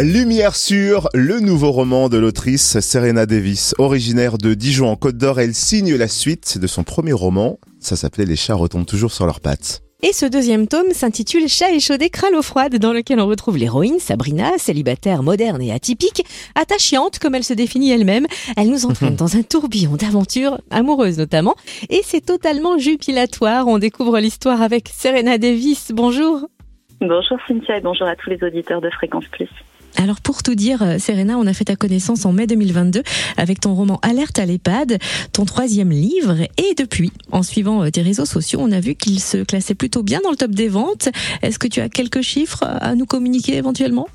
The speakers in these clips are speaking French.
Lumière sur le nouveau roman de l'autrice Serena Davis. Originaire de Dijon en Côte d'Or, elle signe la suite de son premier roman. Ça s'appelait Les chats retombent toujours sur leurs pattes. Et ce deuxième tome s'intitule Chat échaudé crâne l'eau froide, dans lequel on retrouve l'héroïne Sabrina, célibataire moderne et atypique, attachante comme elle se définit elle-même. Elle nous entraîne dans un tourbillon d'aventures, amoureuses notamment, et c'est totalement jubilatoire. On découvre l'histoire avec Serena Davis. Bonjour. Bonjour Cynthia et bonjour à tous les auditeurs de Fréquence Plus. Alors pour tout dire, euh, Serena, on a fait ta connaissance en mai 2022 avec ton roman Alerte à l'EHPAD, ton troisième livre. Et depuis, en suivant euh, tes réseaux sociaux, on a vu qu'il se classait plutôt bien dans le top des ventes. Est-ce que tu as quelques chiffres à nous communiquer éventuellement?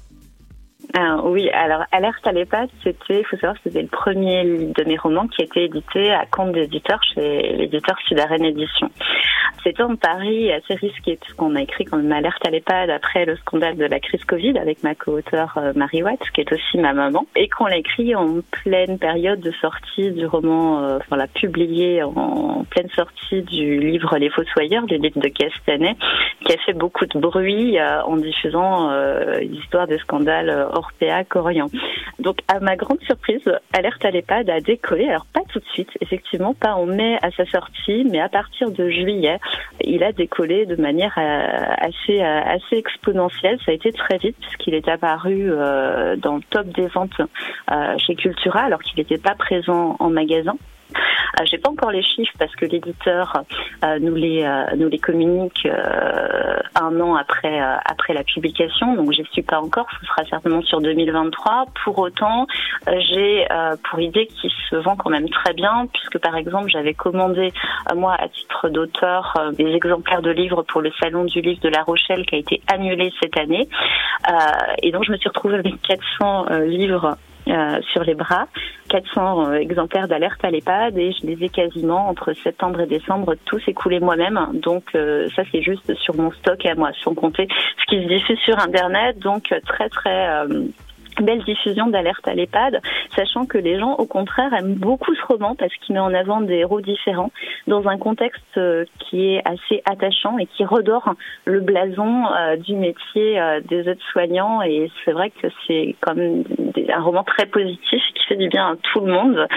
Ah, oui, alors Alerte à l'EHPAD, c'était, il faut savoir, c'était le premier de mes romans qui a été édité à compte d'éditeur chez l'éditeur Sudarène Édition. C'était un pari assez risqué puisqu'on a écrit quand même Alerte à l'EHPAD après le scandale de la crise Covid avec ma co-auteure euh, Marie Watts, qui est aussi ma maman, et qu'on l'a écrit en pleine période de sortie du roman, euh, enfin l'a publié en pleine sortie du livre Les Fossoyeurs, du livre de Castanet, a fait beaucoup de bruit euh, en diffusant l'histoire des scandales Orpea Corian. Donc à ma grande surprise, Alerte à l'EHPAD a décollé, alors pas tout de suite, effectivement, pas en mai à sa sortie, mais à partir de juillet, il a décollé de manière euh, assez euh, assez exponentielle. Ça a été très vite puisqu'il est apparu euh, dans le top des ventes chez Cultura alors qu'il n'était pas présent en magasin. Euh, j'ai pas encore les chiffres parce que l'éditeur euh, nous les euh, nous les communique un an après après la publication, donc je suis pas encore. Ce sera certainement sur 2023. Pour autant, j'ai pour idée qu'il se vend quand même très bien puisque par exemple j'avais commandé moi à titre d'auteur des exemplaires de livres pour le salon du livre de La Rochelle qui a été annulé cette année et donc je me suis retrouvée avec 400 livres euh, sur les bras, 400 euh, exemplaires d'alerte à l'EHPAD et je les ai quasiment entre septembre et décembre tous écoulés moi-même. Donc euh, ça c'est juste sur mon stock à moi, sans compter ce qui se diffuse sur Internet. Donc très très belle diffusion d'alerte à l'EHPAD, sachant que les gens, au contraire, aiment beaucoup ce roman parce qu'il met en avant des héros différents dans un contexte euh, qui est assez attachant et qui redore le blason euh, du métier euh, des aides-soignants. Et c'est vrai que c'est comme un roman très positif qui fait du bien à tout le monde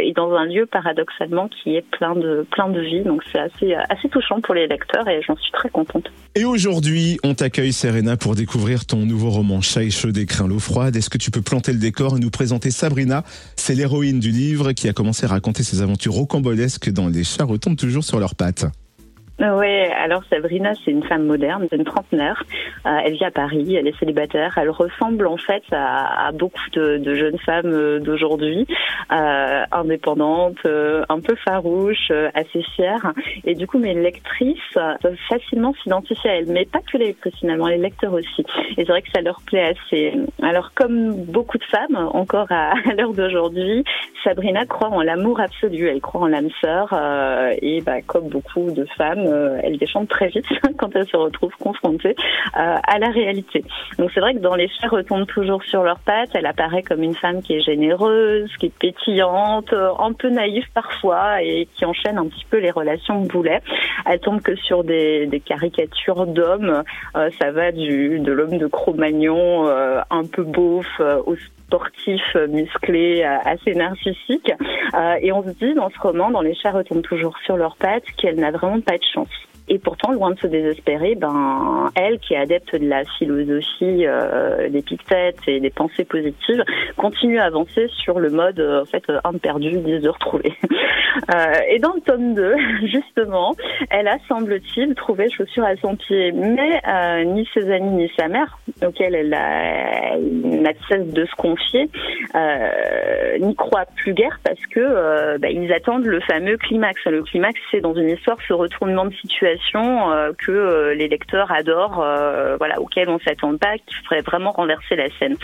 et dans un lieu paradoxalement qui est plein de plein de vie. Donc c'est assez assez touchant pour les lecteurs et j'en suis très contente. Et aujourd'hui, on t'accueille Serena pour découvrir ton nouveau roman Chat et chaud d'écrin l'eau froide. Est-ce que tu peux planter le décor et nous présenter Sabrina? C'est l'héroïne du livre qui a commencé à raconter ses aventures rocambolesques dans Les chats retombent toujours sur leurs pattes. Oui, alors Sabrina, c'est une femme moderne, une trentenaire. Euh, elle vit à Paris, elle est célibataire. Elle ressemble en fait à, beaucoup de, jeunes femmes euh, d'aujourd'hui, euh, indépendantes, un peu farouches, assez fières. Et du coup, mes lectrices peuvent facilement s'identifier à elle, mais pas que les lectrices finalement, les lecteurs aussi. Et c'est vrai que ça leur plaît assez. Alors, comme beaucoup de femmes, encore à, l'heure d'aujourd'hui, Sabrina croit en l'amour absolu. Elle croit en l'âme sœur. et bah, comme beaucoup de femmes, euh, elle déchante très vite quand elle se retrouve confrontée euh, à la réalité. Donc c'est vrai que dans les faits retombent toujours sur leurs pattes. Elle apparaît comme une femme qui est généreuse, qui est pétillante, euh, un peu naïve parfois et qui enchaîne un petit peu les relations boulet. Elle tombe que sur des, caricatures d'hommes. ça va du de l'homme de Cro-Magnon, un peu beauf, au sportif, musclé, assez narcissique. et on se dit dans ce roman, dans Les chats retombent toujours sur leurs pattes, qu'elle n'a vraiment pas de chance et pourtant, loin de se désespérer, ben elle, qui est adepte de la philosophie euh, des pictettes et des pensées positives, continue à avancer sur le mode euh, en fait un perdu, dix de retrouvé. Euh, et dans le tome 2, justement, elle a, semble-t-il, trouvé chaussure à son pied, mais euh, ni ses amis ni sa mère, auquel elle n'a cesse de se confier, euh, n'y croient plus guère parce que euh, bah, ils attendent le fameux climax. Le climax, c'est dans une histoire ce retournement de situation euh, que euh, les lecteurs adorent, voilà, auquel on s'attend pas, qui ferait vraiment renverser la scène.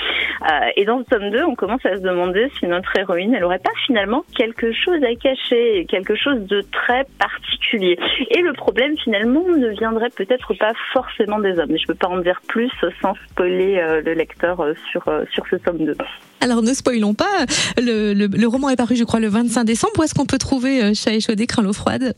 et dans le tome 2, on commence à se demander si notre héroïne, elle aurait pas finalement quelque chose à cacher, quelque chose de très particulier. Et le problème finalement ne viendrait peut-être pas forcément des hommes. Mais je peux pas en dire plus sans spoiler le lecteur sur sur ce tome 2. Alors ne spoilons pas, le, roman est paru je crois le 25 décembre. Où est-ce qu'on peut trouver Chat et l'eau froide?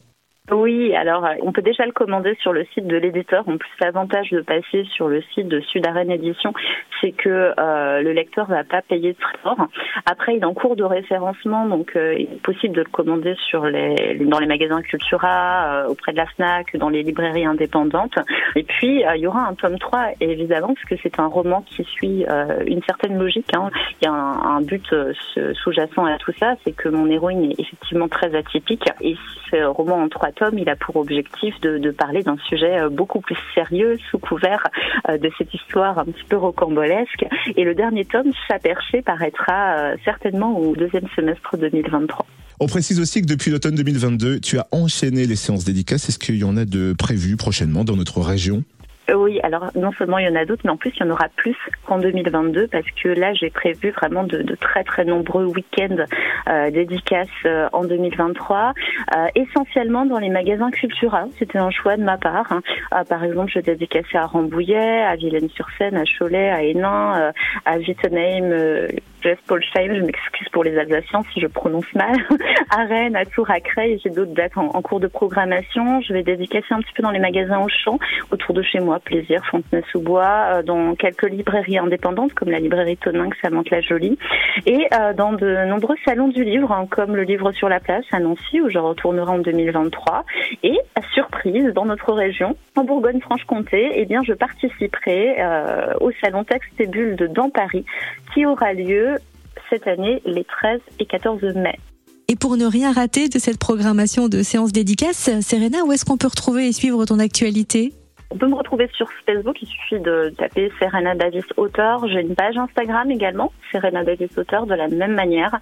Oui, alors on peut déjà le commander sur le site de l'éditeur. En plus, l'avantage de passer sur le site de Sud Arène Édition, c'est que euh, le lecteur va pas payer de fort. Après, il est en cours de référencement, donc euh, il est possible de le commander sur les, dans les magasins Cultura, euh, auprès de la FNAC, dans les librairies indépendantes. Et puis, il y aura un tome 3, évidemment, parce que c'est un roman qui suit une certaine logique. Hein. Il y a un, un but sous-jacent à tout ça, c'est que mon héroïne est effectivement très atypique. Et ce roman en trois tome, il a pour objectif de, de parler d'un sujet euh, beaucoup plus sérieux sous couvert euh, de cette histoire un petit peu rocambolesque. Et le dernier tome, Chaperché, paraîtra euh, certainement au deuxième semestre 2023. On précise aussi que depuis l'automne 2022, tu as enchaîné les séances dédicaces. Est-ce qu'il y en a de prévues prochainement dans notre région? Oui, alors non seulement il y en a d'autres, mais en plus il y en aura plus qu'en 2022 parce que là j'ai prévu vraiment de, très très nombreux week-ends euh, dédicaces euh, en 2023, euh, essentiellement dans les magasins Cultura. C'était un choix de ma part. Hein. Par exemple, je dédicaçais à Rambouillet, à Villaine-sur-Seine, à Cholet, à Hénin, à Wittenheim, Polsheim, je m'excuse pour les Alsaciens si je prononce mal, à Rennes, à Tours, à Creil, j'ai d'autres dates en, cours de programmation. Je vais dédicacer un petit peu dans les magasins au champ, autour de chez moi, Fontenay-sous-Bois, euh, dans quelques librairies indépendantes comme la librairie Toninx à Mantes-la-Jolie, et euh, dans de nombreux salons du livre, hein, comme le Livre sur la place à Nancy, où je retournerai en 2023, et à surprise, dans notre région, en Bourgogne-Franche-Comté, eh bien, je participerai euh, au salon Texte et Bulles de dans Paris, qui aura lieu cette année les 13 et 14 mai. Et pour ne rien rater de cette programmation de séances dédicaces, Serena, où est-ce qu'on peut retrouver et suivre ton actualité? On peut me retrouver sur Facebook, il suffit de taper Serena Davis auteur. J'ai une page Instagram également, Serena Davis auteur, de la même manière.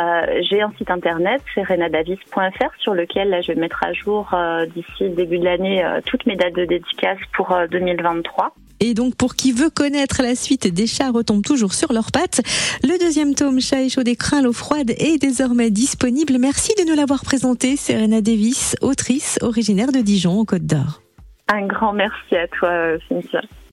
Euh, j'ai un site internet, serenadavis.fr, sur lequel là, je vais mettre à jour euh, d'ici début de l'année euh, toutes mes dates de dédicace pour 2023. Et donc, pour qui veut connaître la suite des chats retombent toujours sur leurs pattes, le deuxième tome Chat et chaud des crins, l'eau froide est désormais disponible. Merci de nous l'avoir présenté, Serena Davis, autrice originaire de Dijon, en Côte d'Or. Un grand merci à toi, Cynthia.